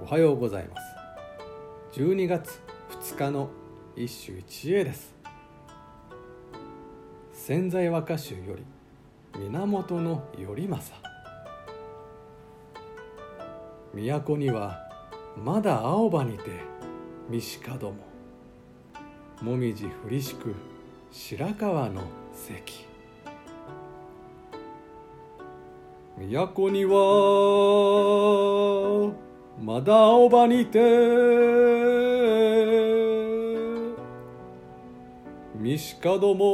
おはようございます。12月2日の一首一会です。潜在和歌集より源頼政。都にはまだ青葉にて三鹿どももみじ降りしく白川の関。都にはまだ青葉にて三鹿ども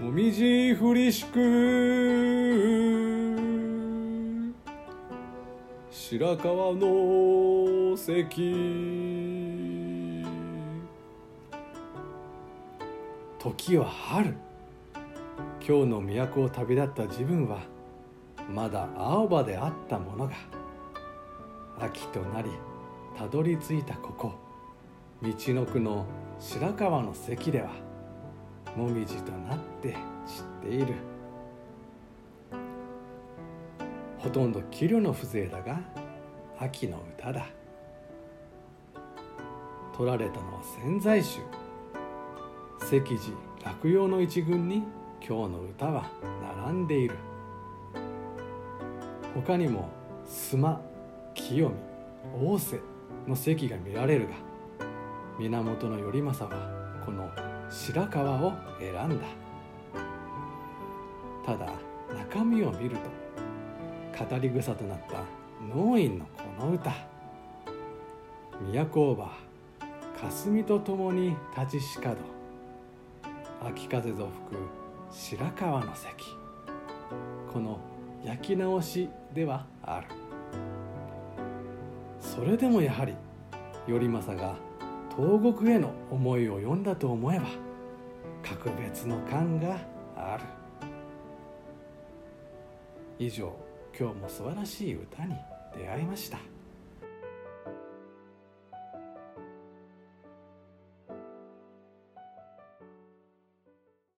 もみじ降りしく白川の関。時は春。今日の都を旅立った自分はまだ青葉であったものが秋となりたどり着いたここ道のくの白川の関ではもみじとなって散っている。ほとんど器量の風情だが秋の歌だ。取られたのは潜在集石寺落葉の一群に今日の歌は並んでいる。他にも須磨清見大瀬の席が見られるが源頼政はこの白川を選んだ。ただ中身を見ると語り草となった農院のこの歌。都ば霞とともに立ちしかど秋風ぞ吹く白川の関。この焼き直しではある。それでもやはり頼政が東国への思いを読んだと思えば格別の感がある。以上今日も素晴らしい歌に出会いました。